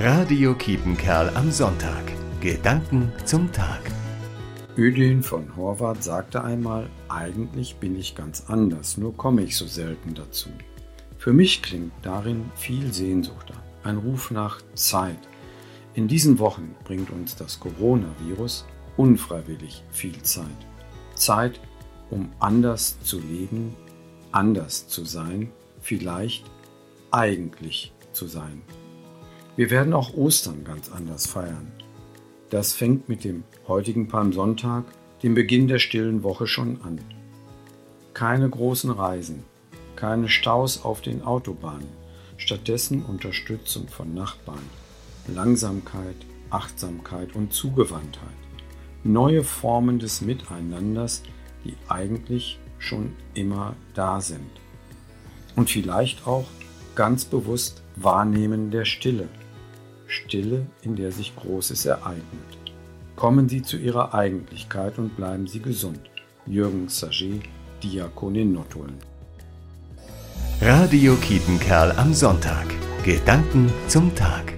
Radio Kiepenkerl am Sonntag. Gedanken zum Tag. Ödin von Horvath sagte einmal, eigentlich bin ich ganz anders, nur komme ich so selten dazu. Für mich klingt darin viel Sehnsucht an, ein Ruf nach Zeit. In diesen Wochen bringt uns das Coronavirus unfreiwillig viel Zeit. Zeit, um anders zu leben, anders zu sein, vielleicht eigentlich zu sein. Wir werden auch Ostern ganz anders feiern. Das fängt mit dem heutigen Palmsonntag, dem Beginn der stillen Woche schon an. Keine großen Reisen, keine Staus auf den Autobahnen, stattdessen Unterstützung von Nachbarn, Langsamkeit, Achtsamkeit und Zugewandtheit. Neue Formen des Miteinanders, die eigentlich schon immer da sind. Und vielleicht auch ganz bewusst Wahrnehmen der Stille Stille, in der sich Großes ereignet. Kommen Sie zu Ihrer Eigentlichkeit und bleiben Sie gesund. Jürgen Saget, Diakon in Nottuln. Radio Kietenkerl am Sonntag. Gedanken zum Tag.